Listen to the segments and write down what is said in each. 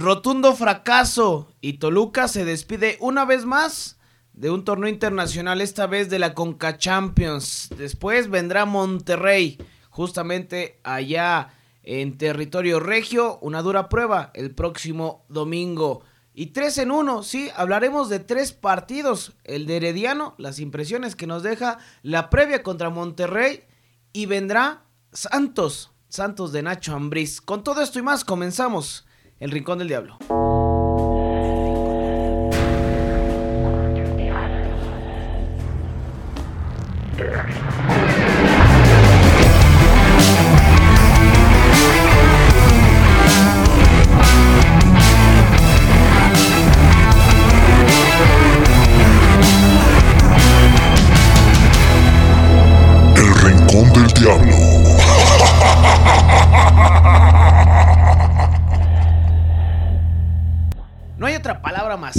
rotundo fracaso y Toluca se despide una vez más de un torneo internacional, esta vez de la Conca Champions. Después vendrá Monterrey, justamente allá en territorio regio, una dura prueba el próximo domingo. Y tres en uno, sí, hablaremos de tres partidos. El de Herediano, las impresiones que nos deja la previa contra Monterrey. Y vendrá Santos, Santos de Nacho Ambriz. Con todo esto y más, comenzamos El Rincón del Diablo.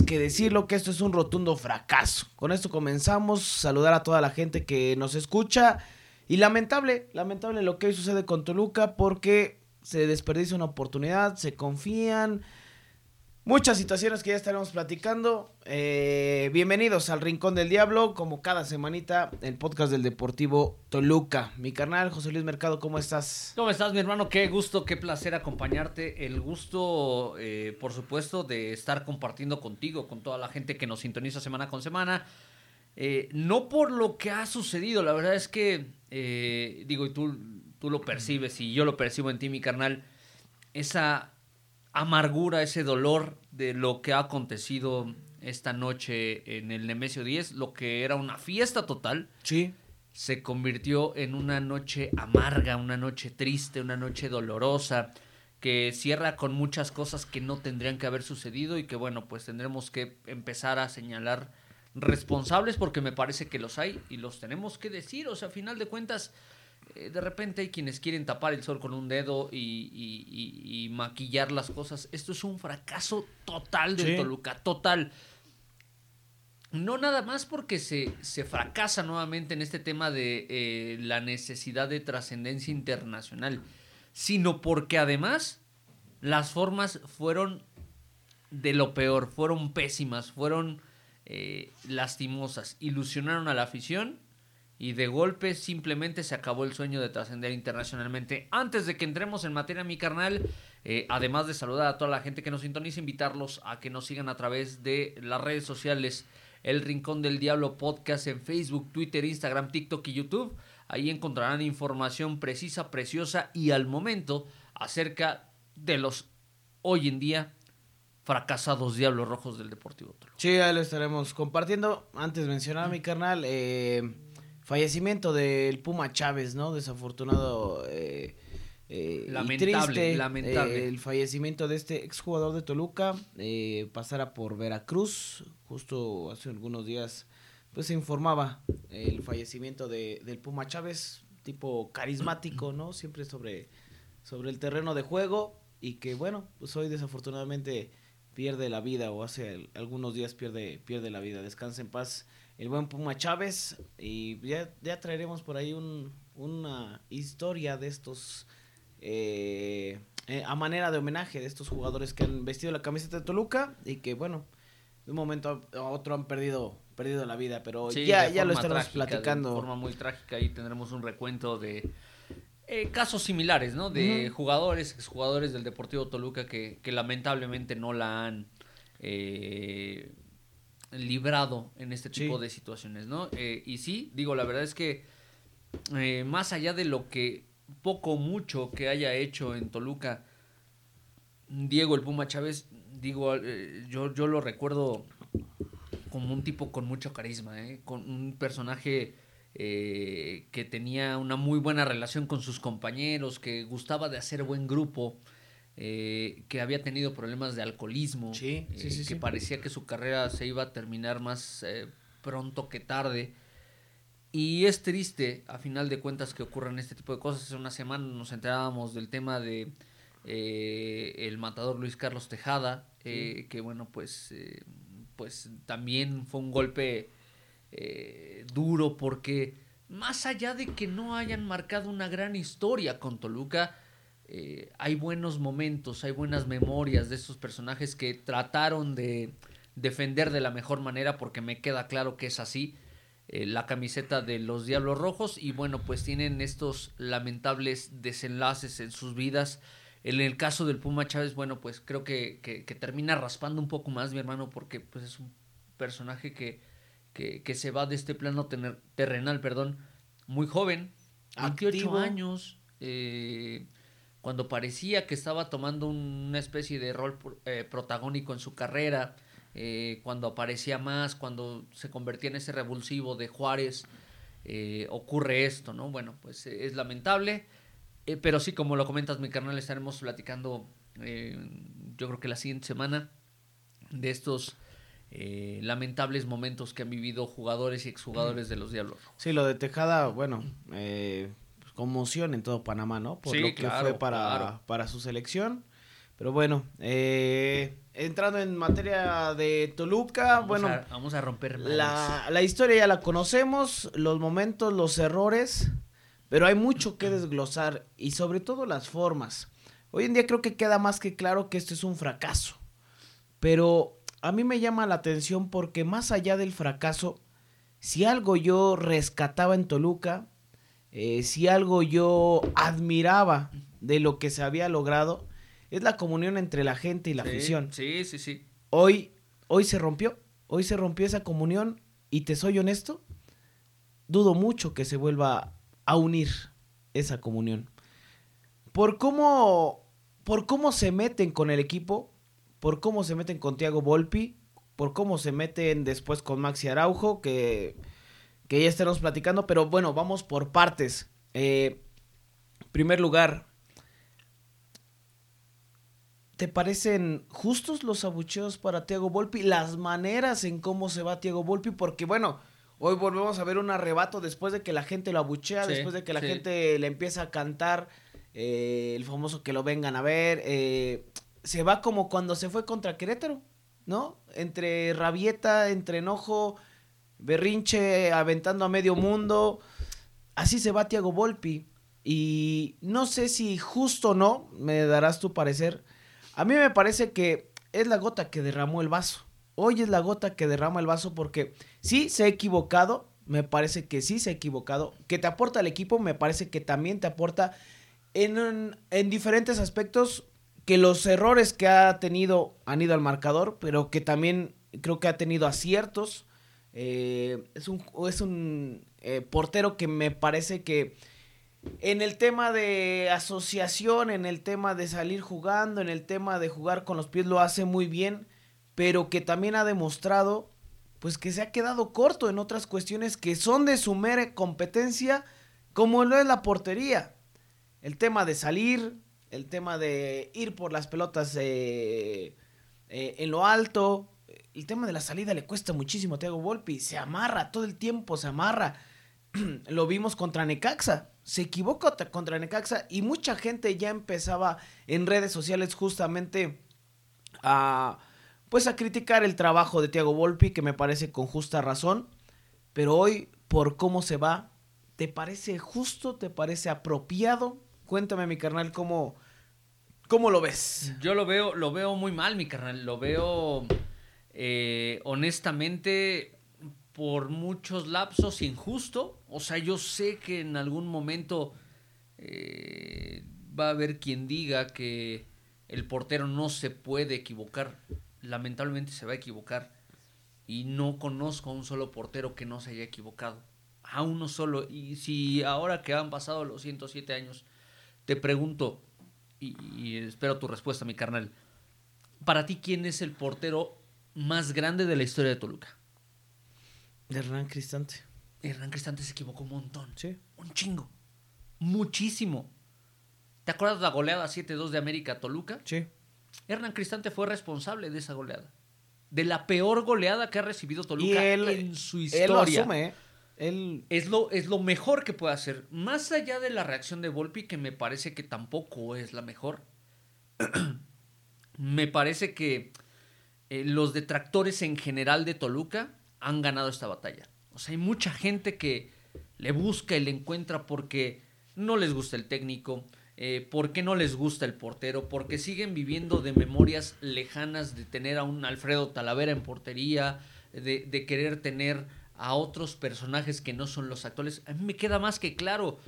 Que decirlo que esto es un rotundo fracaso. Con esto comenzamos. Saludar a toda la gente que nos escucha. Y lamentable, lamentable lo que hoy sucede con Toluca porque se desperdicia una oportunidad, se confían, Muchas situaciones que ya estaremos platicando. Eh, bienvenidos al Rincón del Diablo, como cada semanita, el podcast del Deportivo Toluca. Mi carnal, José Luis Mercado, ¿cómo estás? ¿Cómo estás, mi hermano? Qué gusto, qué placer acompañarte. El gusto, eh, por supuesto, de estar compartiendo contigo, con toda la gente que nos sintoniza semana con semana. Eh, no por lo que ha sucedido, la verdad es que, digo, y tú, tú lo percibes y yo lo percibo en ti, mi carnal, esa amargura, ese dolor de lo que ha acontecido esta noche en el Nemesio 10, lo que era una fiesta total. Sí. Se convirtió en una noche amarga, una noche triste, una noche dolorosa, que cierra con muchas cosas que no tendrían que haber sucedido y que bueno, pues tendremos que empezar a señalar responsables porque me parece que los hay y los tenemos que decir, o sea, a final de cuentas de repente hay quienes quieren tapar el sol con un dedo y, maquillar las cosas. Esto es un fracaso total de Toluca, total. No nada más porque se, se fracasa nuevamente en este tema de eh, la necesidad de trascendencia internacional, sino porque además las formas fueron de lo peor, fueron pésimas, fueron eh, lastimosas, ilusionaron a la afición y de golpe simplemente se acabó el sueño de trascender internacionalmente. Antes de que entremos en materia, mi carnal, eh, además de saludar a toda la gente que nos sintoniza, invitarlos a que nos sigan a través de las redes sociales, El Rincón del Diablo Podcast en Facebook, Twitter, Instagram, TikTok y YouTube. Ahí encontrarán información precisa, preciosa y al momento acerca de los hoy en día fracasados Diablos Rojos del Deportivo Toluca. Sí, ahí lo estaremos compartiendo. Antes mencionaba mi carnal, eh, fallecimiento del Puma Chávez, ¿no? Desafortunado eh, eh, lamentable, lamentable. Eh, el fallecimiento de este exjugador de Toluca eh, pasara por Veracruz, justo hace algunos días, pues se informaba el fallecimiento de, del Puma Chávez, tipo carismático, ¿no? Siempre sobre, sobre el terreno de juego y que bueno, pues hoy desafortunadamente pierde la vida o hace algunos días pierde, pierde la vida. Descansa en paz el buen Puma Chávez. Y ya, ya traeremos por ahí un, una historia de estos, eh, eh, a manera de homenaje de estos jugadores que han vestido la camiseta de Toluca y que, bueno, de un momento a otro han perdido perdido la vida, pero ya, ya lo estamos platicando. De forma muy trágica, ahí tendremos un recuento de eh, casos similares, ¿no? De jugadores, exjugadores del Deportivo Toluca que, que lamentablemente no la han eh, librado en este tipo de situaciones, ¿no? Eh, y sí, digo, la verdad es que eh, más allá de lo que poco o mucho que haya hecho en Toluca, Diego el Puma Chávez, digo, eh, yo, yo lo recuerdo como un tipo con mucho carisma, con un personaje que tenía una muy buena relación con sus compañeros, que gustaba de hacer buen grupo. Eh, que había tenido problemas de alcoholismo, sí, eh, que parecía que su carrera se iba a terminar más eh, pronto que tarde. Y es triste, a final de cuentas, que ocurran este tipo de cosas. Hace una semana nos enterábamos del tema de el matador Luis Carlos Tejada, que bueno, pues, pues también fue un golpe duro porque más allá de que no hayan marcado una gran historia con Toluca, eh, hay buenos momentos, hay buenas memorias de estos personajes que trataron de defender de la mejor manera porque me queda claro que es así. Eh, la camiseta de los Diablos Rojos y bueno, pues tienen estos lamentables desenlaces en sus vidas. En el caso del Puma Chávez, bueno, pues creo que, que, termina raspando un poco más mi hermano porque pues es un personaje que, que, se va de este plano terrenal, perdón, muy joven, 28 años, eh, cuando parecía que estaba tomando una especie de rol eh, protagónico en su carrera, eh, cuando aparecía más, cuando se convertía en ese revulsivo de Juárez, eh, ocurre esto, ¿no? Bueno, pues es lamentable, pero sí, como lo comentas, mi carnal, estaremos platicando, yo creo que la siguiente semana, de estos lamentables momentos que han vivido jugadores y exjugadores de los Diablos. Sí, lo de Tejada, bueno, eh, conmoción en todo Panamá, ¿no? Por lo que fue para, para su selección. Pero bueno, eh, entrando en materia de Toluca, bueno. vamos a romper la, la, historia ya la conocemos, los momentos, los errores, pero hay mucho que desglosar y sobre todo las formas. Hoy en día creo que queda más que claro que esto es un fracaso. Pero a mí me llama la atención porque más allá del fracaso, si algo yo rescataba en Toluca, eh, si algo yo admiraba de lo que se había logrado, es la comunión entre la gente y la afición. Sí, sí, sí. Hoy, hoy se rompió, hoy se rompió esa comunión y te soy honesto, dudo mucho que se vuelva a unir esa comunión. Por cómo, por cómo se meten con el equipo, por cómo se meten con Tiago Volpi, por cómo se meten después con Maxi Araujo, que que ya estaremos platicando, pero bueno, vamos por partes. Eh, primer lugar, ¿te parecen justos los abucheos para Tiago Volpi? Las maneras en cómo se va Tiago Volpi, porque bueno, hoy volvemos a ver un arrebato después de que la gente lo abuchea, después de que la gente le empieza a cantar eh, el famoso que lo vengan a ver. Eh, se va como cuando se fue contra Querétaro, ¿no? Entre rabieta, entre enojo berrinche aventando a medio mundo. Así se va Tiago Volpi. Y no sé si justo o no, me darás tu parecer. A mí me parece que es la gota que derramó el vaso. Hoy es la gota que derrama el vaso porque sí se ha equivocado, me parece que sí se ha equivocado. Que te aporta el equipo, me parece que también te aporta en, en diferentes aspectos que los errores que ha tenido han ido al marcador, pero que también creo que ha tenido aciertos eh, es un, es un eh, portero que me parece que en el tema de asociación, en el tema de salir jugando, en el tema de jugar con los pies lo hace muy bien, pero que también ha demostrado pues que se ha quedado corto en otras cuestiones que son de su mera competencia, como lo es la portería. El tema de salir, el tema de ir por las pelotas eh, en lo alto, el tema de la salida le cuesta muchísimo a Thiago Volpi. Se amarra todo el tiempo, se amarra. Lo vimos contra Necaxa. Se equivocó contra Necaxa y mucha gente ya empezaba en redes sociales justamente a pues a criticar el trabajo de Thiago Volpi, que me parece con justa razón. Pero hoy, por cómo se va, ¿te parece justo? ¿Te parece apropiado? Cuéntame, mi carnal, cómo, cómo lo ves. Yo lo veo, lo veo muy mal, mi carnal. Lo veo eh, honestamente, por muchos lapsos injusto. O sea, yo sé que en algún momento eh, va a haber quien diga que el portero no se puede equivocar. Lamentablemente se va a equivocar. Y no conozco a un solo portero que no se haya equivocado. A uno solo. Y si ahora que han pasado los 107 años, te pregunto, y, y espero tu respuesta, mi carnal. Para ti, ¿quién es el portero más grande de la historia de Toluca. Hernán Cristante. Hernán Cristante se equivocó un montón. Sí. Un chingo. Muchísimo. ¿Te acuerdas de la goleada 7-2 de América Toluca? Sí. Hernán Cristante fue responsable de esa goleada. De la peor goleada que ha recibido Toluca en su historia. Él lo asume, ¿eh? Él... Es, lo, es lo mejor que puede hacer. Más allá de la reacción de Volpi, que me parece que tampoco es la mejor. me parece que eh, los detractores en general de Toluca han ganado esta batalla. O sea, hay mucha gente que le busca y le encuentra porque no les gusta el técnico, eh, por qué no les gusta el portero, porque siguen viviendo de memorias lejanas de tener a un Alfredo Talavera en portería, de, querer tener a otros personajes que no son los actuales. A mí me queda más que claro,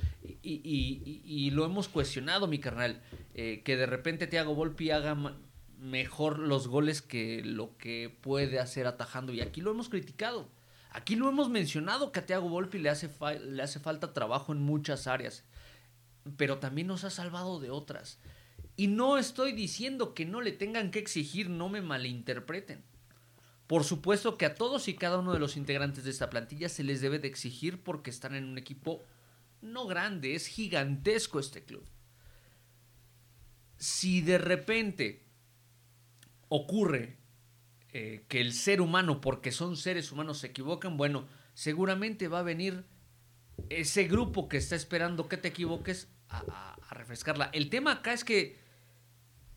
y, lo hemos cuestionado, mi carnal, eh, que de repente Thiago Volpi haga mejor los goles que lo que puede hacer atajando, y aquí lo hemos criticado. Aquí lo hemos mencionado que a Thiago Volpi le hace, le hace falta trabajo en muchas áreas, pero también nos ha salvado de otras. Y no estoy diciendo que no le tengan que exigir, no me malinterpreten. Por supuesto que a todos y cada uno de los integrantes de esta plantilla se les debe de exigir porque están en un equipo no grande, es gigantesco este club. Si de repente ocurre eh, que el ser humano, porque son seres humanos, se equivocan, bueno, seguramente va a venir ese grupo que está esperando que te equivoques a, a refrescarla. El tema acá es que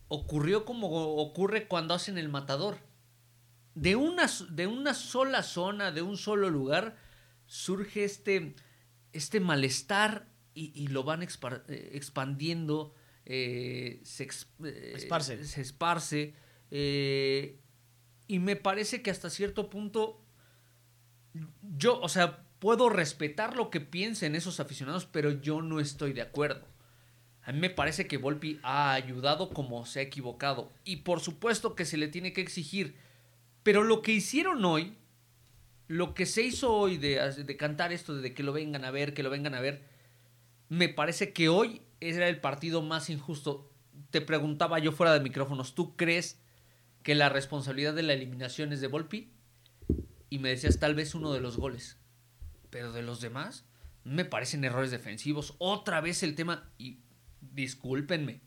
ocurrió como ocurre cuando hacen el matador de una, de una sola zona, de un solo lugar, surge este, este malestar y, lo van eh, expandiendo, eh, se, eh, esparce. se esparce. Y me parece que hasta cierto punto, yo, o sea, puedo respetar lo que piensen esos aficionados, pero yo no estoy de acuerdo. A mí me parece que Volpi ha ayudado como se ha equivocado. Y por supuesto que se le tiene que exigir pero lo que hicieron hoy, lo que se hizo hoy de, cantar esto, de que lo vengan a ver, que lo vengan a ver, me parece que hoy era el partido más injusto. Te preguntaba yo fuera de micrófonos, ¿tú crees que la responsabilidad de la eliminación es de Volpi? Y me decías tal vez uno de los goles. Pero de los demás, me parecen errores defensivos. Otra vez el tema, y discúlpenme,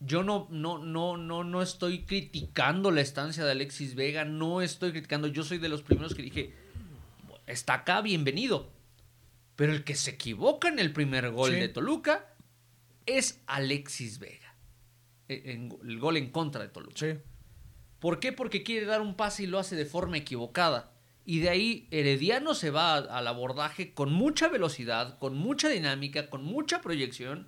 yo no, no, no, no, no estoy criticando la estancia de Alexis Vega, no estoy criticando, yo soy de los primeros que dije, está acá, bienvenido. Pero el que se equivoca en el primer gol de Toluca es Alexis Vega. E, el gol en contra de Toluca. Sí. ¿Por qué? Porque quiere dar un pase y lo hace de forma equivocada. Y de ahí Herediano se va al abordaje con mucha velocidad, con mucha dinámica, con mucha proyección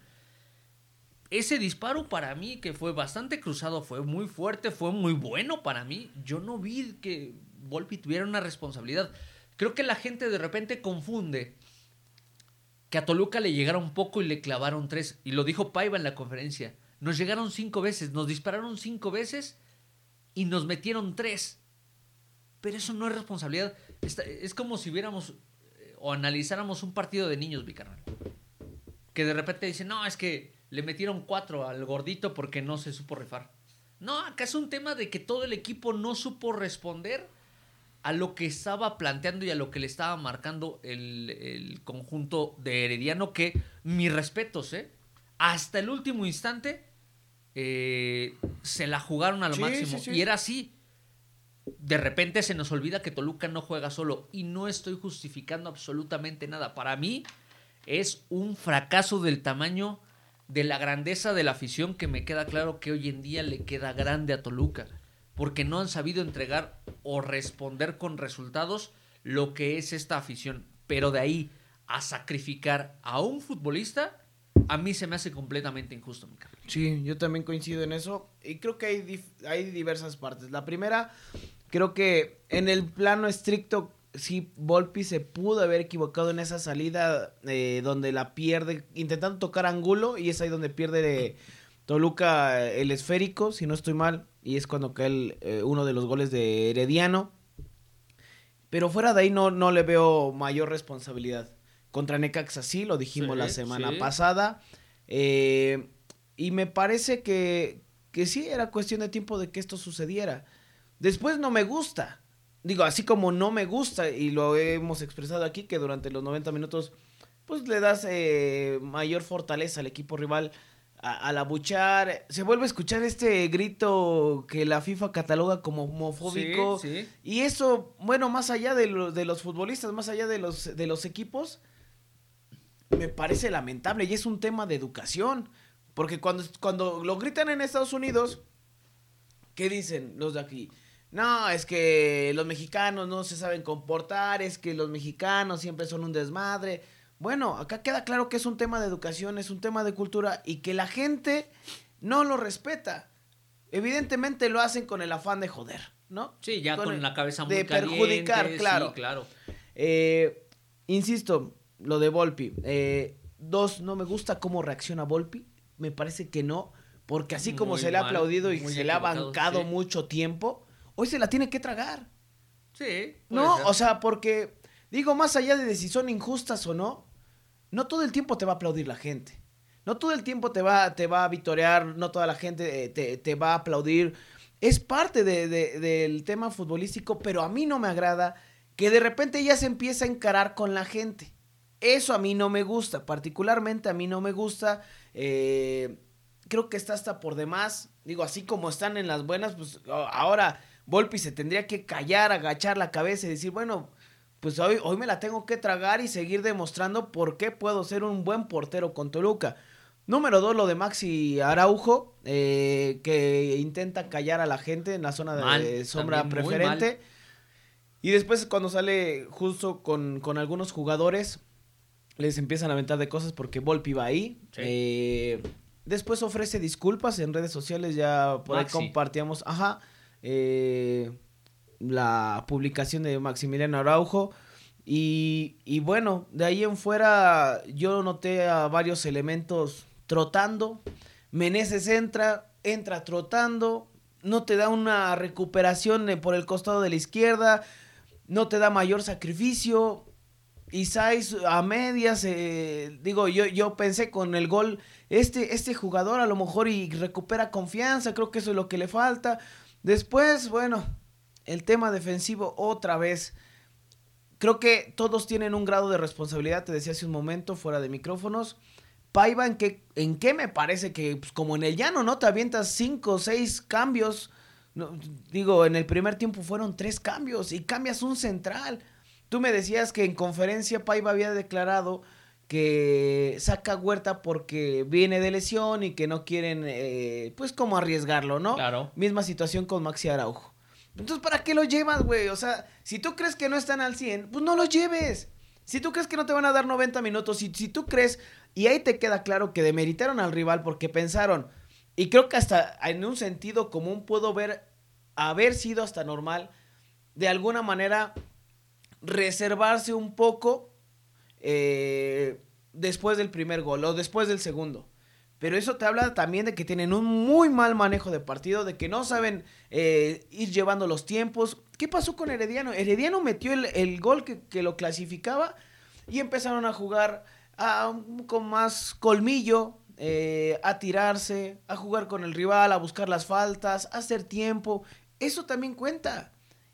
ese disparo para mí, que fue bastante cruzado, fue muy fuerte, fue muy bueno para mí. Yo no vi que Volpi tuviera una responsabilidad. Creo que la gente de repente confunde que a Toluca le llegaron poco y le clavaron tres. Y lo dijo Paiva en la conferencia. Nos llegaron cinco veces, nos dispararon cinco veces y nos metieron tres. Pero eso no es responsabilidad. Es como si viéramos eh, o analizáramos un partido de niños, mi Que de repente dicen, no, es que le metieron cuatro al gordito porque no se supo rifar. No, acá es un tema de que todo el equipo no supo responder a lo que estaba planteando y a lo que le estaba marcando el, conjunto de Herediano, que mis respetos, ¿eh? Hasta el último instante eh, se la jugaron a lo máximo. Y era así. De repente se nos olvida que Toluca no juega solo. Y no estoy justificando absolutamente nada. Para mí es un fracaso del tamaño de la grandeza de la afición que me queda claro que hoy en día le queda grande a Toluca, porque no han sabido entregar o responder con resultados lo que es esta afición. Pero de ahí a sacrificar a un futbolista, a mí se me hace completamente injusto. Mi sí, yo también coincido en eso y creo que hay, hay diversas partes. La primera, creo que en el plano estricto sí, Volpi se pudo haber equivocado en esa salida eh, donde la pierde, intentando tocar ángulo, y es ahí donde pierde Toluca el esférico, si no estoy mal, y es cuando cae eh, uno de los goles de Herediano. Pero fuera de ahí no, no le veo mayor responsabilidad. Contra Necaxa sí, lo dijimos la semana pasada. Eh, y me parece que, que sí era cuestión de tiempo de que esto sucediera. Después no me gusta digo, así como no me gusta, y lo hemos expresado aquí, que durante los 90 minutos, pues le das eh, mayor fortaleza al equipo rival al abuchar. Se vuelve a escuchar este grito que la FIFA cataloga como homofóbico. Y eso, bueno, más allá de, de los futbolistas, más allá de los, de los equipos, me parece lamentable y es un tema de educación. Porque cuando, cuando lo gritan en Estados Unidos, ¿qué dicen los de aquí? no, es que los mexicanos no se saben comportar, es que los mexicanos siempre son un desmadre. Bueno, acá queda claro que es un tema de educación, es un tema de cultura y que la gente no lo respeta. Evidentemente lo hacen con el afán de joder, ¿no? Sí, ya con, la cabeza muy De perjudicar, claro. claro. Eh, insisto, lo de Volpi. Eh, dos, no me gusta cómo reacciona Volpi. Me parece que no. Porque así como se le ha aplaudido y se le ha bancado mucho tiempo, hoy se la tiene que tragar. Sí. No, o sea, porque, digo, más allá de si son injustas o no, no todo el tiempo te va a aplaudir la gente. No todo el tiempo te va, te va a vitorear, no toda la gente eh, te, va a aplaudir. Es parte del tema futbolístico, pero a mí no me agrada que de repente ya se empieza a encarar con la gente. Eso a mí no me gusta, particularmente a mí no me gusta. Eh, creo que está hasta por demás. Digo, así como están en las buenas, pues ahora Volpi se tendría que callar, agachar la cabeza y decir, bueno, pues hoy, hoy me la tengo que tragar y seguir demostrando por qué puedo ser un buen portero con Toluca. Número dos, lo de Maxi Araujo, eh, que intenta callar a la gente en la zona de sombra preferente. Y después cuando sale justo con, algunos jugadores, les empiezan a aventar de cosas porque Volpi va ahí. Eh, después ofrece disculpas en redes sociales, ya por ahí compartíamos, ajá, eh, la publicación de Maximiliano Araujo. Y, y bueno, de ahí en fuera yo noté a varios elementos trotando. Meneses entra, entra trotando, no te da una recuperación por el costado de la izquierda, no te da mayor sacrificio. Isais a medias, eh, digo, yo, yo pensé con el gol, este, este jugador a lo mejor y recupera confianza, creo que eso es lo que le falta. Después, bueno, el tema defensivo otra vez. Creo que todos tienen un grado de responsabilidad, te decía hace un momento, fuera de micrófonos. Paiva, ¿en qué, en qué me parece que, pues, como en el llano, ¿no? Te avientas cinco o seis cambios. digo, en el primer tiempo fueron tres cambios y cambias un central. Tú me decías que en conferencia Paiva había declarado que saca Huerta porque viene de lesión y que no quieren, eh, pues, como arriesgarlo, ¿no? Claro. Misma situación con Maxi Araujo. Entonces, ¿para qué lo llevas, güey? O sea, si tú crees que no están al 100, pues no los lleves. Si tú crees que no te van a dar 90 minutos, si, si tú crees y ahí te queda claro que demeritaron al rival porque pensaron, y creo que hasta en un sentido común puedo ver haber sido hasta normal, de alguna manera reservarse un poco eh, después del primer gol o después del segundo. Pero eso te habla también de que tienen un muy mal manejo de partido, de que no saben eh, ir llevando los tiempos. ¿Qué pasó con Herediano? Herediano metió el, gol que, lo clasificaba y empezaron a jugar con más colmillo, eh, a tirarse, a jugar con el rival, a buscar las faltas, a hacer tiempo. Eso también cuenta.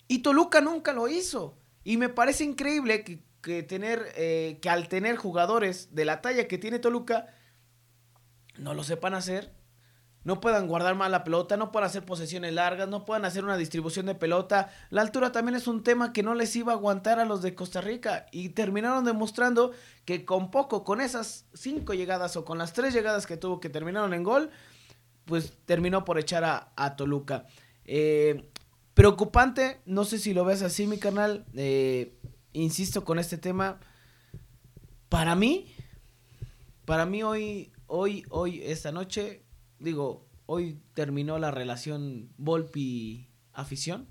Y Toluca nunca lo hizo. Y me parece increíble que, tener, eh, que al tener jugadores de la talla que tiene Toluca, no lo sepan hacer no puedan guardar mal la pelota, no puedan hacer posesiones largas, no puedan hacer una distribución de pelota. La altura también es un tema que no les iba a aguantar a los de Costa Rica y terminaron demostrando que con poco, con esas cinco llegadas o con las tres llegadas que tuvo que terminaron en gol, pues terminó por echar a, Toluca. Eh, preocupante, no sé si lo ves así, mi canal. Eh, insisto con este tema. Para mí, para mí hoy, hoy, hoy, esta noche, digo, hoy terminó la relación Volpi-afición.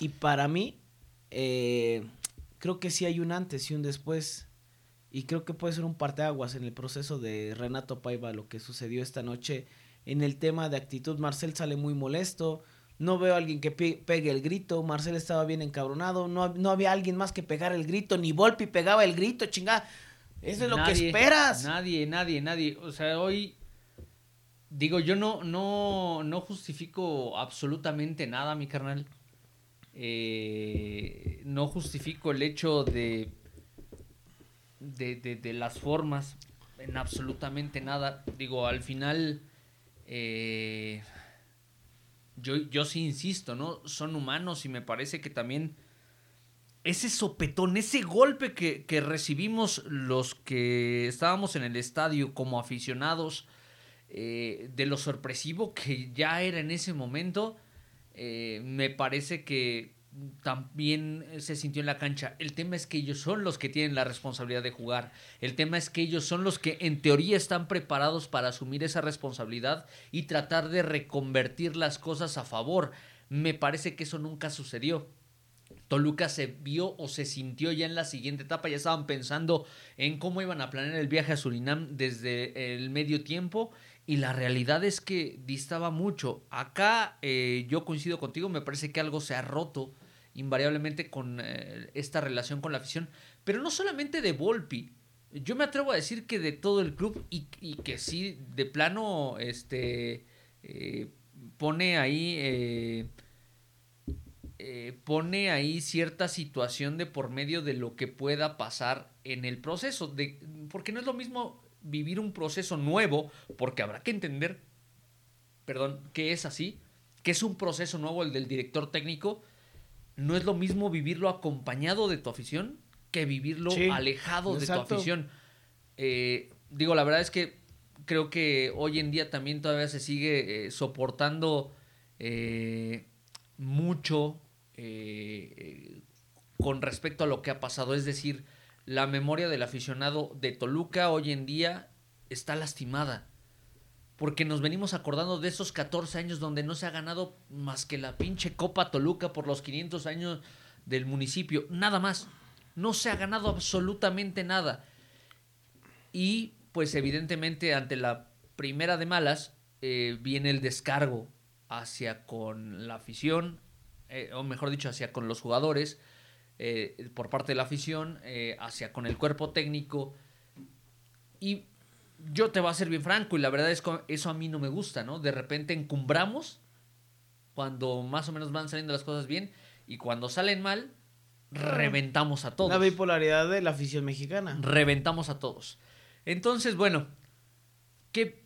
Y para mí, eh, creo que sí hay un antes y un después. Y creo que puede ser un parteaguas en el proceso de Renato Paiva, lo que sucedió esta noche. En el tema de actitud, Marcel sale muy molesto. No veo a alguien que pegue el grito. Marcel estaba bien encabronado. No, no había alguien más que pegar el grito. Ni Volpi pegaba el grito, chingada. Eso es lo que esperas. Nadie, nadie, nadie. O sea, hoy Digo, yo no, no, no justifico absolutamente nada, mi carnal. Eh, no justifico el hecho de, de, de, las formas en absolutamente nada. Digo, al final, eh, yo, yo sí insisto, ¿no? Son humanos y me parece que también ese sopetón, ese golpe que, que recibimos los que estábamos en el estadio como aficionados, eh, de lo sorpresivo que ya era en ese momento, eh, me parece que también se sintió en la cancha. El tema es que ellos son los que tienen la responsabilidad de jugar. El tema es que ellos son los que en teoría están preparados para asumir esa responsabilidad y tratar de reconvertir las cosas a favor. Me parece que eso nunca sucedió. Toluca se vio o se sintió ya en la siguiente etapa, ya estaban pensando en cómo iban a planear el viaje a Surinam desde el medio tiempo y la realidad es que distaba mucho. Acá eh, yo coincido contigo, me parece que algo se ha roto invariablemente con eh, esta relación con la afición, pero no solamente de Volpi. Yo me atrevo a decir que de todo el club y, que sí, de plano, este, eh, pone ahí, pone ahí cierta situación de por medio de lo que pueda pasar en el proceso, de, porque no es lo mismo vivir un proceso nuevo, porque habrá que entender, perdón, que es así, que es un proceso nuevo el del director técnico, no es lo mismo vivirlo acompañado de tu afición que vivirlo alejado de tu afición. Eh, digo, la verdad es que creo que hoy en día también todavía se sigue eh, soportando eh, mucho con respecto a lo que ha pasado. Es decir, la memoria del aficionado de Toluca hoy en día está lastimada. Porque nos venimos acordando de esos 14 años donde no se ha ganado más que la pinche Copa Toluca por los 500 años del municipio. Nada más. No se ha ganado absolutamente nada. Y pues evidentemente ante la primera de malas eh, viene el descargo hacia con la afición, eh, o mejor dicho, hacia con los jugadores eh, por parte de la afición, hacia con el cuerpo técnico. Y yo te voy a ser bien franco, y la verdad es que eso a mí no me gusta, ¿no? De repente encumbramos cuando más o menos van saliendo las cosas bien, y cuando salen mal, reventamos a todos. La bipolaridad de la afición mexicana. Reventamos a todos. Entonces, bueno, ¿qué,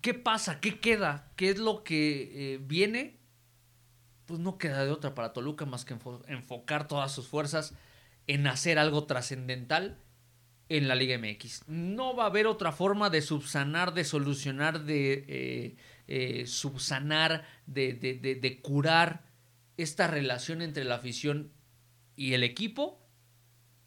qué pasa? ¿Qué queda? ¿Qué es lo que eh, viene? pues no queda de otra para Toluca más que enfocar todas sus fuerzas en hacer algo trascendental en la Liga MX. No va a haber otra forma de subsanar, de solucionar, de eh, eh, subsanar, de, de, curar esta relación entre la afición y el equipo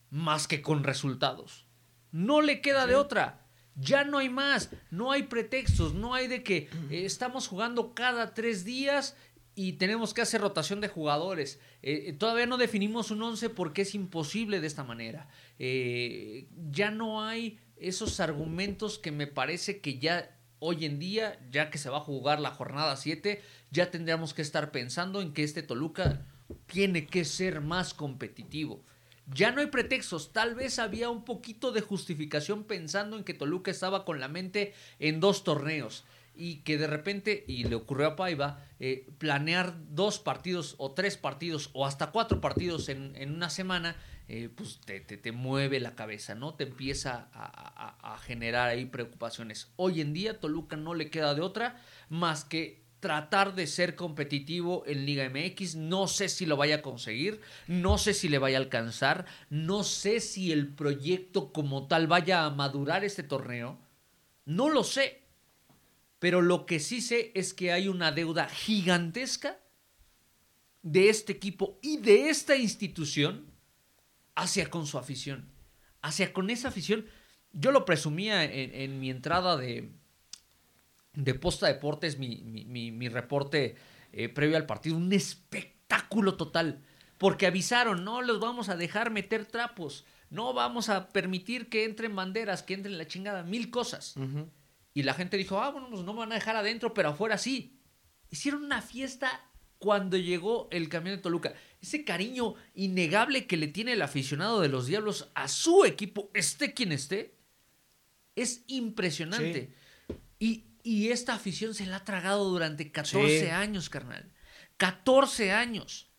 más que con resultados. No le queda de otra. Ya no hay más, no hay pretextos, no hay de que eh, estamos jugando cada tres días y tenemos que hacer rotación de jugadores. Eh, eh, todavía no definimos un 11 porque es imposible de esta manera. Eh, ya no hay esos argumentos que me parece que ya hoy en día, ya que se va a jugar la jornada 7, ya tendríamos que estar pensando en que este Toluca tiene que ser más competitivo. Ya no hay pretextos, tal vez había un poquito de justificación pensando en que Toluca estaba con la mente en dos torneos y que de repente, y le ocurrió a Paiva, eh, planear dos partidos o tres partidos o hasta cuatro partidos en, una semana, eh, pues te, te, mueve la cabeza, ¿no? Te empieza a, a, generar ahí preocupaciones. Hoy en día Toluca no le queda de otra más que tratar de ser competitivo en Liga MX. No sé si lo vaya a conseguir, no sé si le vaya a alcanzar, no sé si el proyecto como tal vaya a madurar este torneo. No lo sé, pero lo que sí sé es que hay una deuda gigantesca de este equipo y de esta institución hacia con su afición. Hacia con esa afición. Yo lo presumía en, mi entrada de, de Posta Deportes, mi, reporte eh, previo al partido. Un espectáculo total. Porque avisaron, no los vamos a dejar meter trapos. No vamos a permitir que entren banderas, que entren la chingada. Mil cosas. Y la gente dijo, ah, bueno, pues no me van a dejar adentro, pero afuera sí. Hicieron una fiesta cuando llegó el camión de Toluca. Ese cariño innegable que le tiene el aficionado de los Diablos a su equipo, esté quien esté, es impresionante. Y, esta afición se la ha tragado durante 14 años, carnal. 14 años.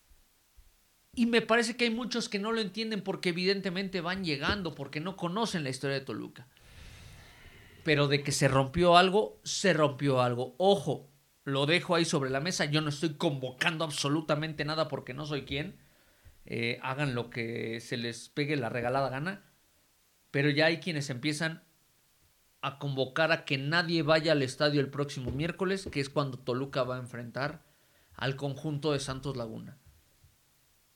Y me parece que hay muchos que no lo entienden porque evidentemente van llegando, porque no conocen la historia de Toluca pero de que se rompió algo, se rompió algo. Ojo, lo dejo ahí sobre la mesa. Yo no estoy convocando absolutamente nada porque no soy quien. Eh, hagan lo que se les pegue la regalada gana. Pero ya hay quienes empiezan a convocar a que nadie vaya al estadio el próximo miércoles, que es cuando Toluca va a enfrentar al conjunto de Santos Laguna.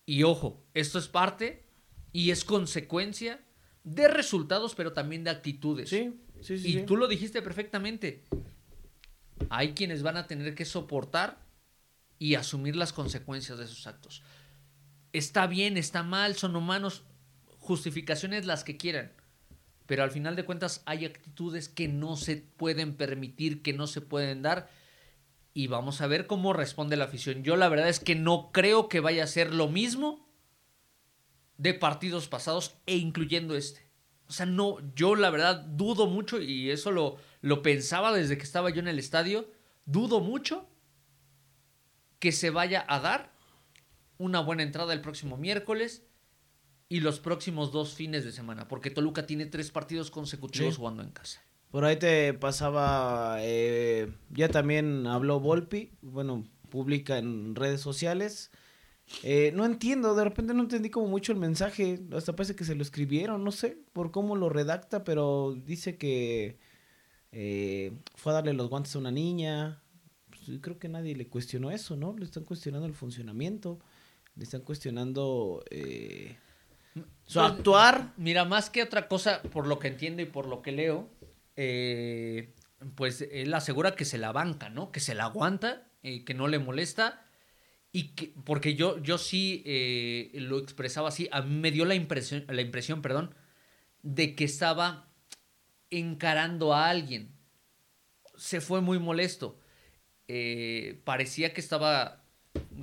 Y ojo, esto es parte y es consecuencia de resultados, pero también de actitudes. Sí, sí, sí. Y tú lo dijiste perfectamente. Hay quienes van a tener que soportar y asumir las consecuencias de sus actos. Está bien, está mal, son humanos, justificaciones las que quieran. Pero al final de cuentas hay actitudes que no se pueden permitir, que no se pueden dar. Y vamos a ver cómo responde la afición. Yo la verdad es que no creo que vaya a ser lo mismo de partidos pasados e incluyendo este. O sea, no, yo la verdad dudo mucho y eso lo, lo pensaba desde que estaba yo en el estadio, dudo mucho que se vaya a dar una buena entrada el próximo miércoles y los próximos dos fines de semana, porque Toluca tiene tres partidos consecutivos jugando en casa. Por ahí te pasaba, eh, ya también habló Volpi, bueno, publica en redes sociales eh, no entiendo, de repente no entendí como mucho el mensaje, hasta parece que se lo escribieron, no sé por cómo lo redacta, pero dice que eh, fue a darle los guantes a una niña. Pues, creo que nadie le cuestionó eso, ¿no? Le están cuestionando el funcionamiento, le están cuestionando eh, su pues, actuar. Mira, más que otra cosa, por lo que entiendo y por lo que leo, pues él asegura que se la banca, ¿no? Que se la aguanta, que no le molesta y que, porque yo, yo sí eh, lo expresaba así, a mí me dio la impresión, la impresión, perdón, de que estaba encarando a alguien. Se fue muy molesto. Eh, parecía que estaba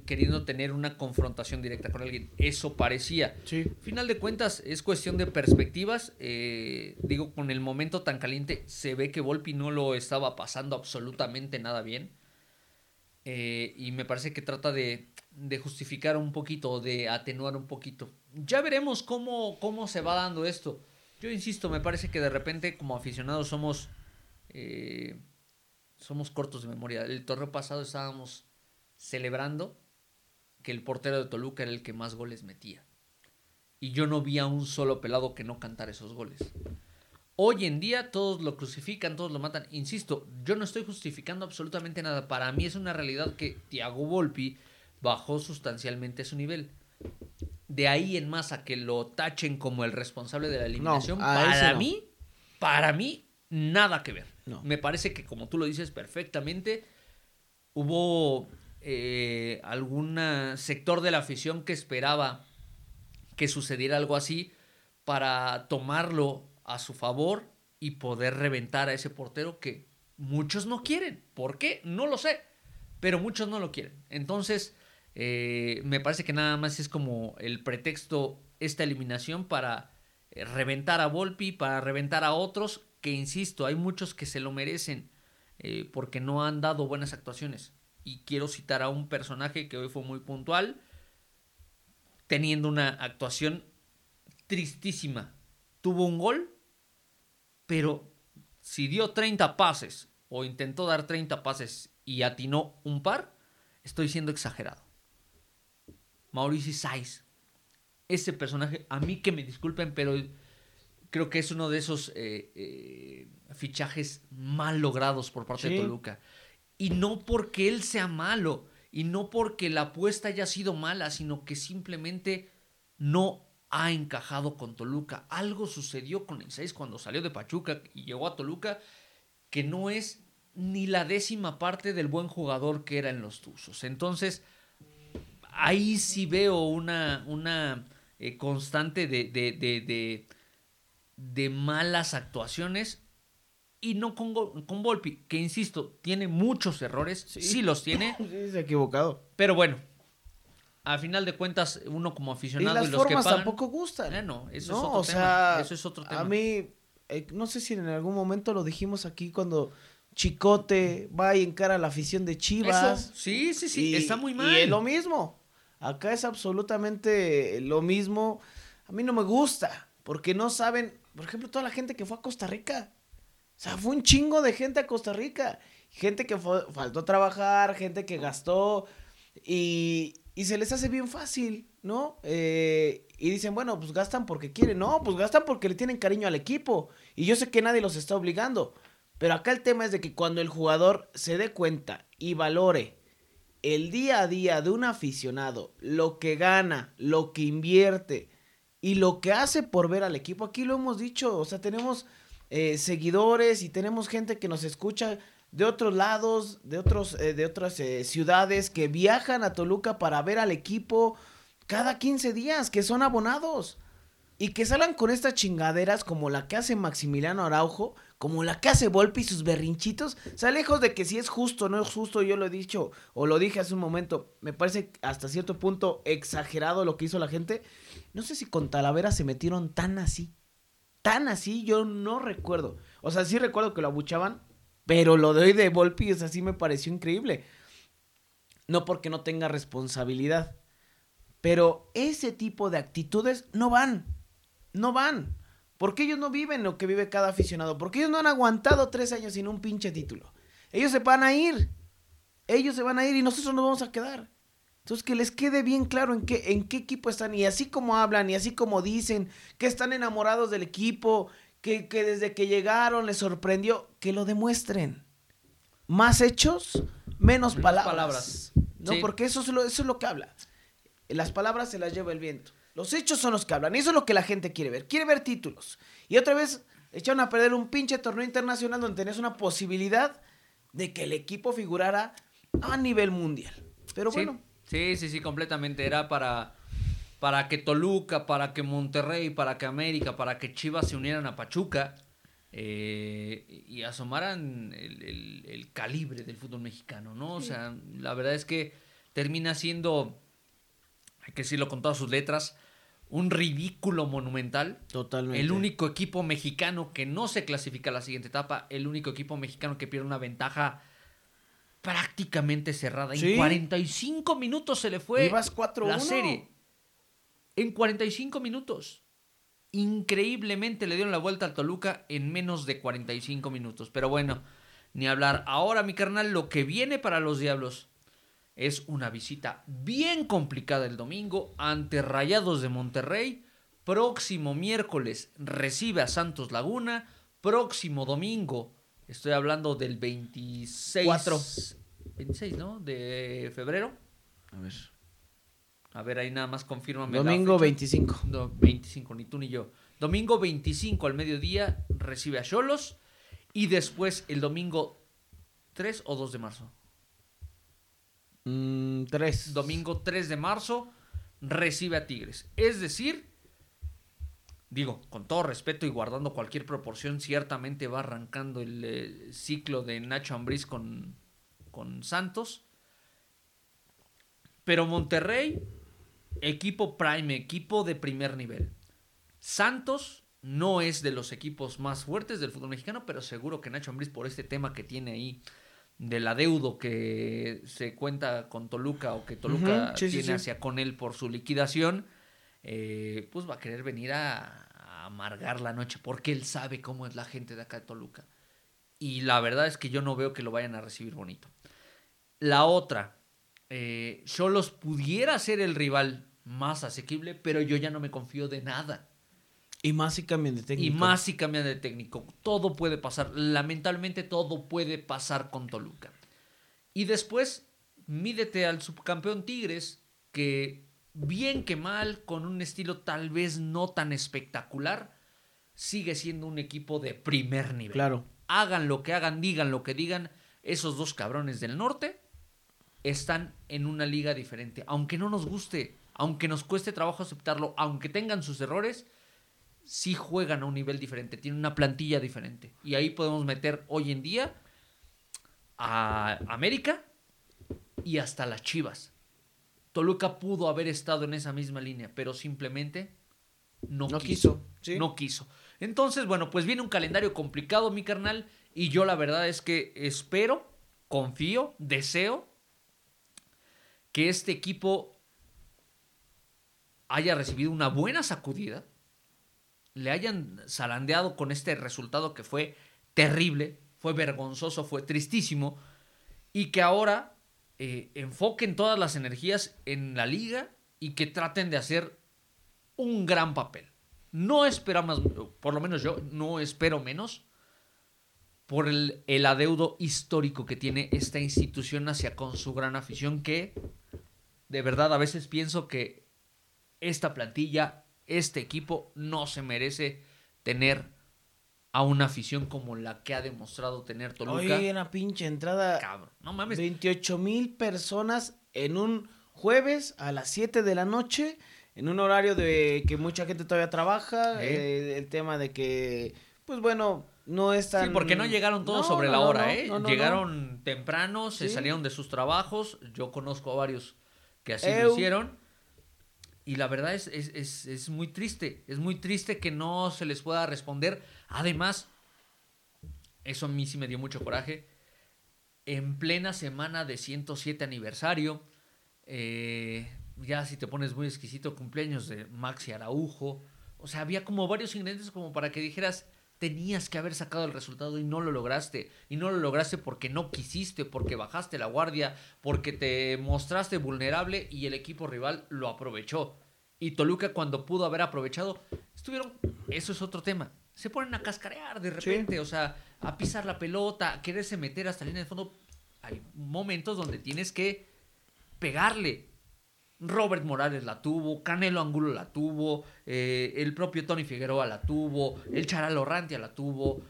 queriendo tener una confrontación directa con alguien. Eso parecía. Sí. Final de cuentas, es cuestión de perspectivas. Eh, digo, con el momento tan caliente, se ve que Volpi no lo estaba pasando absolutamente nada bien. Eh, y me parece que trata de, justificar un poquito, de atenuar un poquito. Ya veremos cómo, cómo se va dando esto. Yo insisto, me parece que de repente como aficionados somos, eh, somos cortos de memoria. El torneo pasado estábamos celebrando que el portero de Toluca era el que más goles metía. Y yo no vi a un solo pelado que no cantara esos goles. Hoy en día todos lo crucifican, todos lo matan. Insisto, yo no estoy justificando absolutamente nada. Para mí es una realidad que Thiago Volpi bajó sustancialmente su nivel. De ahí en más a que lo tachen como el responsable de la eliminación, para mí, para mí, nada que ver. Me parece que, como tú lo dices perfectamente, hubo eh, algún sector de la afición que esperaba que sucediera algo así para tomarlo a su favor y poder reventar a ese portero que muchos no quieren. ¿Por qué? No lo sé, pero muchos no lo quieren. Entonces, eh, me parece que nada más es como el pretexto esta eliminación para eh, reventar a Volpi, para reventar a otros, que insisto, hay muchos que se lo merecen eh, porque no han dado buenas actuaciones. Y quiero citar a un personaje que hoy fue muy puntual, teniendo una actuación tristísima. Tuvo un gol pero si dio 30 pases o intentó dar 30 pases y atinó un par, estoy siendo exagerado. Mauricio Saiz, ese personaje, a mí que me disculpen, pero creo que es uno de esos eh, eh, fichajes mal logrados por parte de Toluca. Y no porque él sea malo, y no porque la apuesta haya sido mala, sino que simplemente no ha encajado con Toluca. Algo sucedió con el 6 cuando salió de Pachuca y llegó a Toluca que no es ni la décima parte del buen jugador que era en los Tuzos. Entonces, ahí sí veo una, una eh, constante de, de, de, de, malas actuaciones y no con, con Volpi, que insisto, tiene muchos errores, sí, sí los tiene. Sí, se ha equivocado. Pero bueno, a final de cuentas, uno como aficionado y, las los formas que tampoco gustan. Eh, no, eso es otro tema. Eso es otro tema. A mí, eh, no sé si en algún momento lo dijimos aquí cuando Chicote va y encara a la afición de Chivas. Sí, sí, sí, está muy mal. Y es lo mismo. Acá es absolutamente lo mismo. A mí no me gusta, porque no saben, por ejemplo, toda la gente que fue a Costa Rica. O sea, fue un chingo de gente a Costa Rica. Gente que faltó trabajar, gente que gastó. Y, y se les hace bien fácil, ¿no? Eh, y dicen, bueno, pues gastan porque quieren. No, pues gastan porque le tienen cariño al equipo. Y yo sé que nadie los está obligando. Pero acá el tema es de que cuando el jugador se dé cuenta y valore el día a día de un aficionado, lo que gana, lo que invierte y lo que hace por ver al equipo, aquí lo hemos dicho, o sea, tenemos eh, seguidores y tenemos gente que nos escucha de otros lados, de, otros, eh, de otras eh, ciudades que viajan a Toluca para ver al equipo cada 15 días, que son abonados. Y que salgan con estas chingaderas como la que hace Maximiliano Araujo, como la que hace Volpi y sus berrinchitos. O sea, lejos de que si es justo o no es justo, yo lo he dicho o lo dije hace un momento, me parece hasta cierto punto exagerado lo que hizo la gente. No sé si con Talavera se metieron tan así. Tan así, yo no recuerdo. O sea, sí recuerdo que lo abuchaban, pero lo de de Volpi, o sea, sí me pareció increíble. No porque no tenga responsabilidad. Pero ese tipo de actitudes no van. No van. Porque ellos no viven lo que vive cada aficionado. Porque ellos no han aguantado tres años sin un pinche título. Ellos se van a ir. Ellos se van a ir y nosotros nos vamos a quedar. Entonces que les quede bien claro en qué, en qué equipo están. Y así como hablan y así como dicen que están enamorados del equipo, que, desde que llegaron les sorprendió, que lo demuestren. Más hechos, menos palabras. No, porque eso es, lo, eso es lo que habla. Las palabras se las lleva el viento. Los hechos son los que hablan. Y eso es lo que la gente quiere ver. Quiere ver títulos. Y otra vez echaron a perder un pinche torneo internacional donde tenés una posibilidad de que el equipo figurara a nivel mundial. Pero bueno. Sí, sí, sí, completamente. Era para para que Toluca, para que Monterrey, para que América, para que Chivas se unieran a Pachuca eh, y asomaran el, calibre del fútbol mexicano, ¿no? O sea, la verdad es que termina siendo, hay que decirlo con todas sus letras, un ridículo monumental. Totalmente. El único equipo mexicano que no se clasifica a la siguiente etapa, el único equipo mexicano que pierde una ventaja prácticamente cerrada. En 45 minutos se le fue la serie en 45 minutos. Increíblemente le dieron la vuelta al Toluca en menos de 45 minutos. Pero bueno, ni hablar. Ahora, mi carnal, lo que viene para los Diablos es una visita bien complicada el domingo ante Rayados de Monterrey. Próximo miércoles recibe a Santos Laguna. Próximo domingo, estoy hablando del 26. 26, ¿no? De febrero. A ver. A ver, ahí nada más confírmame. Domingo 25. 25, ni tú ni yo. Domingo 25 al mediodía recibe a Cholos. Y después el domingo 3 o 2 de marzo. 3. Mm, domingo 3 de marzo recibe a Tigres. Es decir, digo, con todo respeto y guardando cualquier proporción, ciertamente va arrancando el eh, ciclo de Nacho Ambriz con, con Santos. Pero Monterrey equipo prime, equipo de primer nivel. Santos no es de los equipos más fuertes del fútbol mexicano, pero seguro que Nacho Ambriz por este tema que tiene ahí del adeudo que se cuenta con Toluca o que Toluca tiene hacia con él por su liquidación, eh, pues va a querer venir a, a, amargar la noche porque él sabe cómo es la gente de acá de Toluca. Y la verdad es que yo no veo que lo vayan a recibir bonito. La otra, eh, Cholos pudiera ser el rival más asequible, pero yo ya no me confío de nada. Y más si cambian de técnico. Y más si cambian de técnico. Todo puede pasar. Lamentablemente todo puede pasar con Toluca. Y después, mídete al subcampeón Tigres, que bien que mal, con un estilo tal vez no tan espectacular, sigue siendo un equipo de primer nivel. Claro. Hagan lo que hagan, digan lo que digan, esos dos cabrones del norte están en una liga diferente. Aunque no nos guste, aunque nos cueste trabajo aceptarlo, aunque tengan sus errores, sí juegan a un nivel diferente, tienen una plantilla diferente. Y ahí podemos meter hoy en día a América y hasta las Chivas. Toluca pudo haber estado en esa misma línea, pero simplemente no, quiso. No quiso. Entonces, bueno, pues viene un calendario complicado, mi carnal, y yo la verdad es que espero, confío, deseo que este equipo haya recibido una buena sacudida, le hayan zarandeado con este resultado que fue terrible, fue vergonzoso, fue tristísimo, y que ahora eh, enfoquen todas las energías en la liga y que traten de hacer un gran papel. No esperamos, por lo menos yo, no espero menos, por el, el, adeudo histórico que tiene esta institución hacia con su gran afición que de verdad a veces pienso que esta plantilla, este equipo no se merece tener a una afición como la que ha demostrado tener Toluca. Oye, una pinche entrada. Cabrón, no mames. 28 mil personas en un jueves a las 7 de la noche, en un horario de que mucha gente todavía trabaja. Eh, el tema de que, pues bueno, no es tan... Sí, porque no llegaron todos sobre la hora, ¿eh? llegaron temprano, se salieron de sus trabajos. Yo conozco a varios que así lo hicieron. Y la verdad es, es, es, muy triste. Es muy triste que no se les pueda responder. Además, eso a mí sí me dio mucho coraje. En plena semana de 107 aniversario, eh, ya si te pones muy exquisito, cumpleaños de Maxi Araujo. O sea, había como varios ingredientes como para que dijeras, tenías que haber sacado el resultado y no lo lograste. Y no lo lograste porque no quisiste, porque bajaste la guardia, porque te mostraste vulnerable y el equipo rival lo aprovechó. Y Toluca cuando pudo haber aprovechado, estuvieron, eso es otro tema, se ponen a cascarear de repente, o sea, a pisar la pelota, a quererse meter hasta la línea de fondo. Hay momentos donde tienes que pegarle. Robert Morales la tuvo, Canelo Angulo la tuvo, eh, el propio Tony Figueroa la tuvo, el Charalo Rantia la tuvo.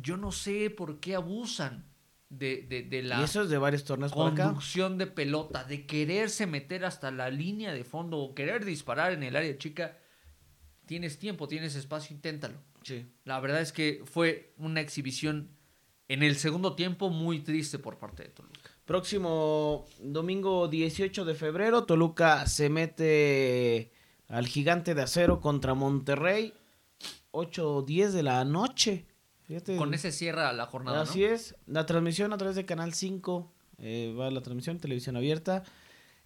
Yo no sé por qué abusan de, de, la ¿Y eso es de varios torneos conducción de pelota, de quererse meter hasta la línea de fondo o querer disparar en el área chica. Tienes tiempo, tienes espacio, inténtalo. Sí. La verdad es que fue una exhibición en el segundo tiempo muy triste por parte de Toluca. Próximo domingo 18 de febrero, Toluca se mete al gigante de acero contra Monterrey. 8 o 10 de la noche. Con ese cierra la jornada. Así es. La transmisión a través de Canal 5. Eh, va la transmisión, televisión abierta.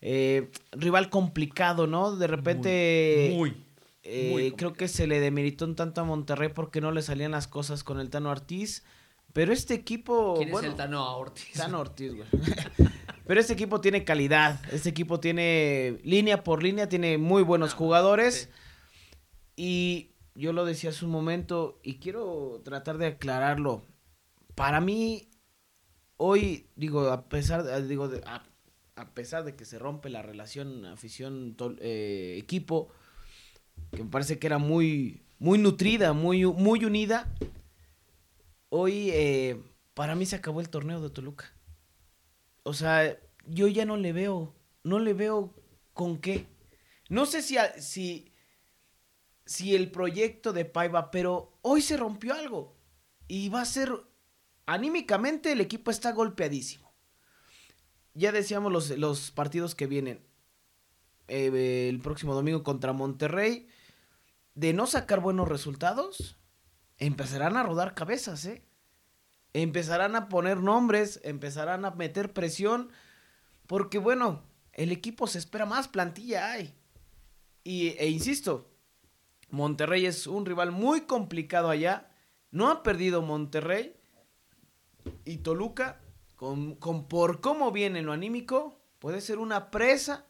Eh, rival complicado, ¿no? De repente. Muy. Eh, creo que se le demeritó un tanto a Monterrey porque no le salían las cosas con el Tano Ortiz. Pero este equipo. ¿Quién es el Tano Ortiz? Tano Ortiz, güey. Pero este equipo tiene calidad. Este equipo tiene línea por línea, tiene muy buenos ah, jugadores. Y yo lo decía hace un momento y quiero tratar de aclararlo. Para mí, hoy, digo, a pesar de, digo, a, pesar de que se rompe la relación afición eh, equipo, que me parece que era muy, muy nutrida, muy, muy unida, hoy eh, para mí se acabó el torneo de Toluca. O sea, yo ya no le veo, no le veo con qué. No sé si, si, si el proyecto de Paiva, pero hoy se rompió algo. Y va a ser, anímicamente el equipo está golpeadísimo. Ya decíamos los, los partidos que vienen. Eh, el próximo domingo contra Monterrey. De no sacar buenos resultados, empezarán a rodar cabezas, ¿eh? Empezarán a poner nombres, empezarán a meter presión, porque bueno, el equipo se espera más, plantilla hay. Y, e insisto, Monterrey es un rival muy complicado allá, no ha perdido Monterrey y Toluca, con, con por cómo viene lo anímico, puede ser una presa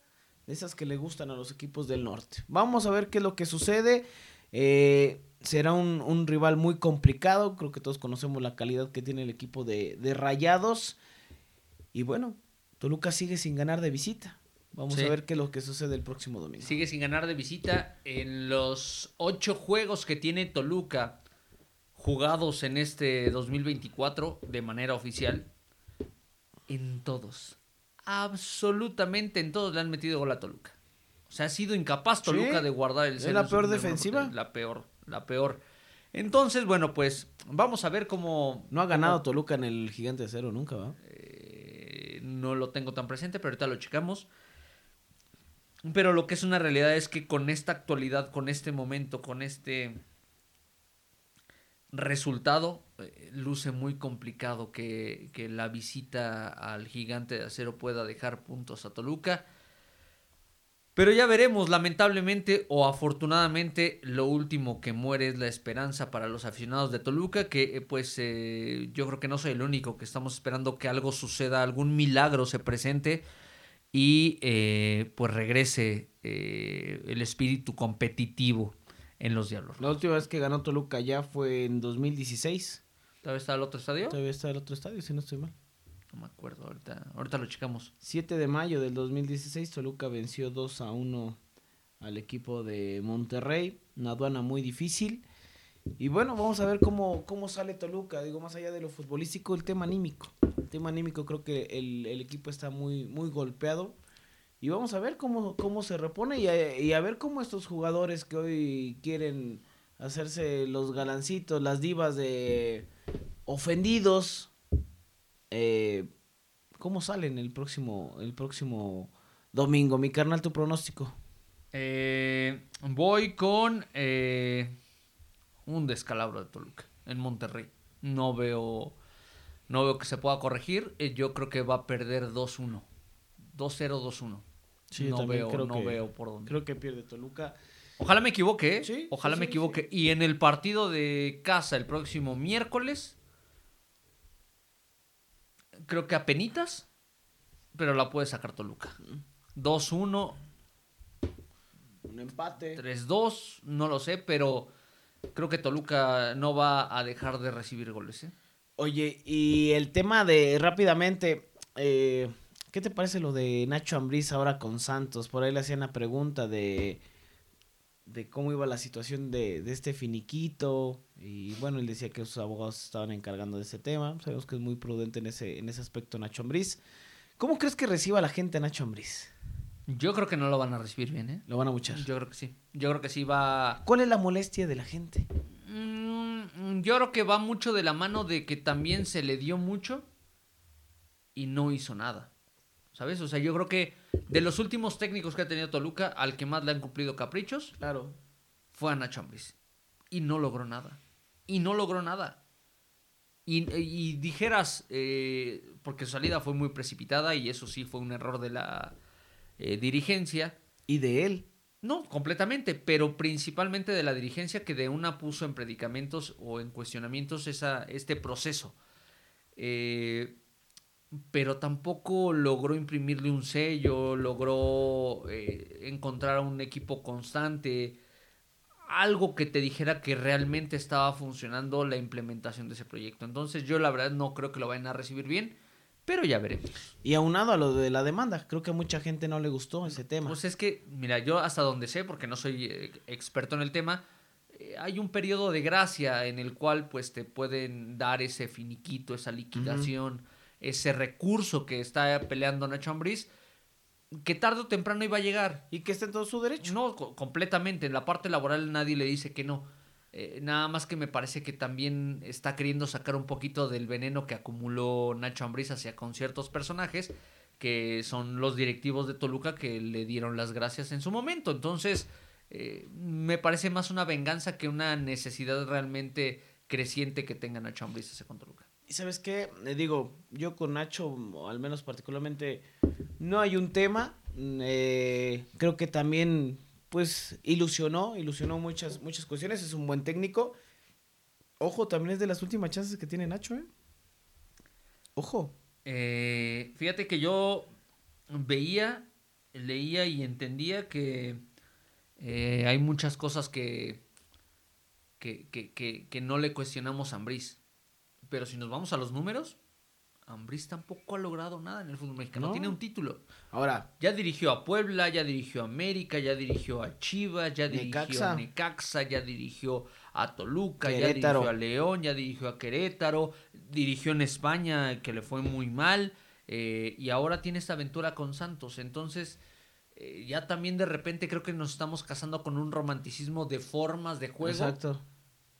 de esas que le gustan a los equipos del norte. Vamos a ver qué es lo que sucede. Eh, será un, rival muy complicado. Creo que todos conocemos la calidad que tiene el equipo de, Rayados. Y bueno, Toluca sigue sin ganar de visita. Vamos a ver qué es lo que sucede el próximo domingo. Sigue sin ganar de visita en los ocho juegos que tiene Toluca jugados en este 2024 de manera oficial. En todos. Absolutamente en todos le han metido gol a Toluca. O sea, ha sido incapaz Toluca de guardar el ¿Es la peor defensiva? La peor la peor. Entonces, bueno, pues vamos a ver cómo... No ha ganado Toluca en el Gigante de Cero nunca, ¿va? Eh, no lo tengo tan presente, pero ahorita lo checamos. Pero lo que es una realidad es que con esta actualidad, con este momento, con este resultado, eh, luce muy complicado que, que la visita al Gigante de Acero pueda dejar puntos a Toluca. Pero ya veremos, lamentablemente o afortunadamente, lo último que muere es la esperanza para los aficionados de Toluca, que eh, pues eh, yo creo que no soy el único que estamos esperando que algo suceda, algún milagro se presente y eh, pues regrese el espíritu competitivo en los diablos. La última vez que ganó Toluca ya fue en 2016. ¿Todavía está el otro estadio? Todavía está el otro estadio, si no estoy mal. No me acuerdo, ahorita, ahorita lo checamos. 7 de mayo del 2016, Toluca venció 2 a 1 al equipo de Monterrey. Una aduana muy difícil. Y bueno, vamos a ver cómo, cómo sale Toluca. Digo, más allá de lo futbolístico, el tema anímico. El tema anímico, creo que el, equipo está muy, muy golpeado. Y vamos a ver cómo, cómo se repone y a, ver cómo estos jugadores que hoy quieren hacerse los galancitos, las divas de ofendidos, eh, ¿cómo salen el próximo, el próximo domingo? Mi carnal, tu pronóstico. Eh, voy con eh, un descalabro de Toluca en Monterrey. No veo, no veo que se pueda corregir. Eh, yo creo que va a perder 2-1. 2-0, 2-1. no veo, no veo por dónde. Creo que pierde Toluca. Ojalá me equivoque, ¿eh? Ojalá me equivoque. Y en el partido de casa el próximo miércoles, creo que a penitas, pero la puede sacar Toluca. 2-1. Un empate. 3-2, no lo sé, pero creo que Toluca no va a dejar de recibir goles. ¿eh? Oye, y el tema de rápidamente, eh, ¿qué te parece lo de Nacho Ambriz ahora con Santos? Por ahí le hacían la pregunta de, de cómo iba la situación de, de este finiquito. Y bueno, él decía que sus abogados estaban encargando de ese tema. Sabemos que es muy prudente en ese, en ese aspecto Nacho Ambriz. ¿Cómo crees que reciba la gente a Nacho Ambriz? Yo creo que no lo van a recibir bien, ¿eh? Lo van a muchar. Yo creo que sí. Yo creo que sí va. ¿Cuál es la molestia de la gente? Mm, yo creo que va mucho de la mano de que también se le dio mucho y no hizo nada. ¿Sabes? O sea, yo creo que de los últimos técnicos que ha tenido Toluca, al que más le han cumplido caprichos, claro. fue a Nacho Ambriz. Y no logró nada. Y no logró nada. Y, dijeras, eh, porque su salida fue muy precipitada y eso sí fue un error de la eh, dirigencia. ¿Y de él? No, completamente, pero principalmente de la dirigencia que de una puso en predicamentos o en cuestionamientos esa, este proceso. Eh, pero tampoco logró imprimirle un sello, logró eh, encontrar un equipo constante, algo que te dijera que realmente estaba funcionando la implementación de ese proyecto. Entonces yo la verdad no creo que lo vayan a recibir bien. Pero ya veremos. Y aunado a lo de la demanda, creo que a mucha gente no le gustó ese tema. Pues es que, mira, yo hasta donde sé, porque no soy eh, experto en el tema, eh, hay un periodo de gracia en el cual pues te pueden dar ese finiquito, esa liquidación, ese recurso que está peleando Nacho Ambriz, que tarde o temprano iba a llegar. Y que está en todo su derecho. No, completamente. En la parte laboral nadie le dice que no. Eh, nada más que me parece que también está queriendo sacar un poquito del veneno que acumuló Nacho Ambriz hacia con ciertos personajes que son los directivos de Toluca que le dieron las gracias en su momento. Entonces, eh, me parece más una venganza que una necesidad realmente creciente que tenga Nacho Ambriz hacia con Toluca. Y sabes qué, le digo, yo con Nacho, al menos particularmente, no hay un tema. Eh, creo que también pues ilusionó, ilusionó muchas, muchas cuestiones, es un buen técnico. Ojo, también es de las últimas chances que tiene Nacho, ¿eh? Ojo. Eh, fíjate que yo veía, leía y entendía que eh, hay muchas cosas que, que, que, que, no le cuestionamos a Ambris. Pero si nos vamos a los números, Ambris tampoco ha logrado nada en el fútbol mexicano. No. Tiene un título. Ahora. Ya dirigió a Puebla, ya dirigió a América, ya dirigió a Chivas, ya dirigió a Necaxa, ya dirigió a Toluca, ya dirigió a León, ya dirigió a Querétaro, dirigió en España, que le fue muy mal. Eh, y ahora tiene esta aventura con Santos. Entonces, eh, ya también de repente creo que nos estamos casando con un romanticismo de formas de juego. Exacto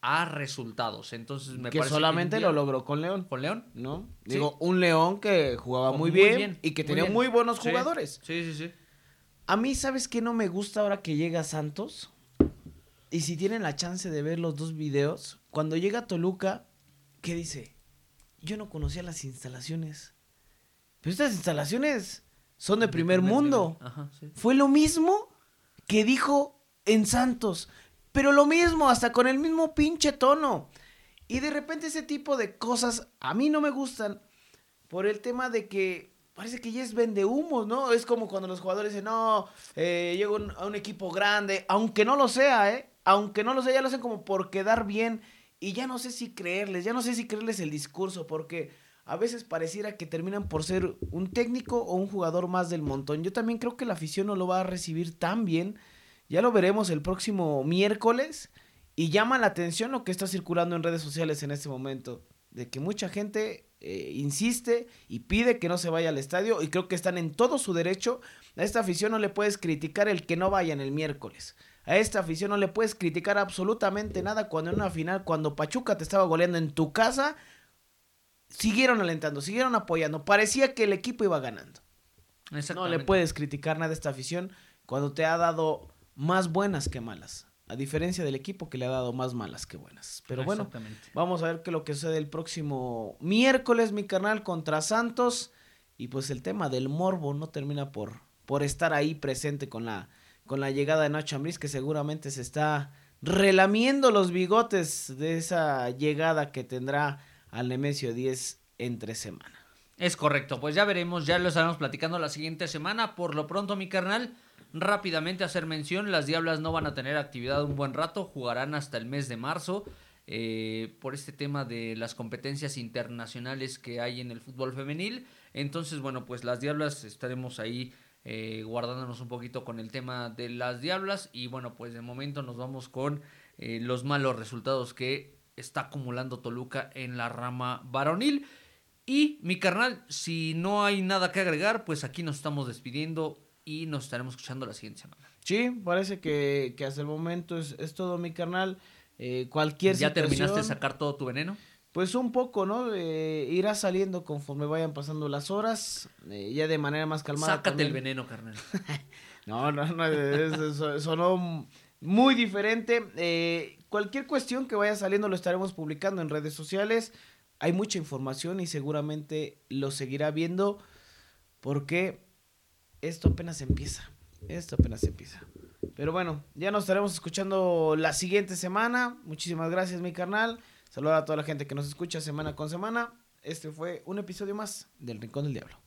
a resultados. Entonces me que solamente lo logró con León. ¿Con León? ¿No? Digo, un León que jugaba muy, bien, y que tenía muy buenos jugadores. Sí, sí, sí. A mí, ¿sabes qué no me gusta ahora que llega Santos? Y si tienen la chance de ver los dos videos, cuando llega Toluca, ¿qué dice? Yo no conocía las instalaciones. Pero estas instalaciones son de, primer, mundo. Fue lo mismo que dijo en Santos. Pero lo mismo, hasta con el mismo pinche tono. Y de repente ese tipo de cosas a mí no me gustan por el tema de que parece que ya es vende humo, ¿no? Es como cuando los jugadores dicen, no, eh, llego a un equipo grande, aunque no lo sea, ¿eh? Aunque no lo sea, ya lo hacen como por quedar bien y ya no sé si creerles, ya no sé si creerles el discurso, porque a veces pareciera que terminan por ser un técnico o un jugador más del montón. Yo también creo que la afición no lo va a recibir tan bien. Ya lo veremos el próximo miércoles. Y llama la atención lo que está circulando en redes sociales en este momento. De que mucha gente eh, insiste y pide que no se vaya al estadio. Y creo que están en todo su derecho. A esta afición no le puedes criticar el que no vayan el miércoles. A esta afición no le puedes criticar absolutamente nada cuando en una final, cuando Pachuca te estaba goleando en tu casa, siguieron alentando, siguieron apoyando. Parecía que el equipo iba ganando. No le puedes criticar nada a esta afición cuando te ha dado más buenas que malas. A diferencia del equipo que le ha dado más malas que buenas. Pero bueno, vamos a ver qué lo que sucede el próximo miércoles, mi carnal, contra Santos. Y pues el tema del morbo no termina por, por estar ahí presente con la con la llegada de Nacho Ambriz, que seguramente se está relamiendo los bigotes de esa llegada que tendrá al Nemesio 10 entre semana. Es correcto, pues ya veremos, ya lo estaremos platicando la siguiente semana. Por lo pronto, mi carnal, rápidamente hacer mención, las Diablas no van a tener actividad un buen rato, jugarán hasta el mes de marzo. Eh, por este tema de las competencias internacionales que hay en el fútbol femenil. Entonces, bueno, pues las Diablas estaremos ahí eh, guardándonos un poquito con el tema de las Diablas. Y bueno, pues de momento nos vamos con eh, los malos resultados que está acumulando Toluca en la rama varonil. Y mi carnal, si no hay nada que agregar, pues aquí nos estamos despidiendo y nos estaremos escuchando la siguiente semana. Sí, parece que, hasta el momento es, todo mi carnal. Eh, cualquier ¿Ya terminaste de sacar todo tu veneno? pues un poco, ¿no? Eh, irá saliendo conforme vayan pasando las horas, eh, ya de manera más calmada. Sácate el veneno, carnal. no, no, no, eso, sonó muy diferente. Cualquier cuestión que vaya saliendo lo estaremos publicando en redes sociales. Hay mucha información y seguramente lo seguirá viendo porque esto apenas empieza. Esto apenas empieza. Pero bueno, ya nos estaremos escuchando la siguiente semana. Muchísimas gracias, mi carnal. Saludos a toda la gente que nos escucha semana con semana. Este fue un episodio más del Rincón del Diablo.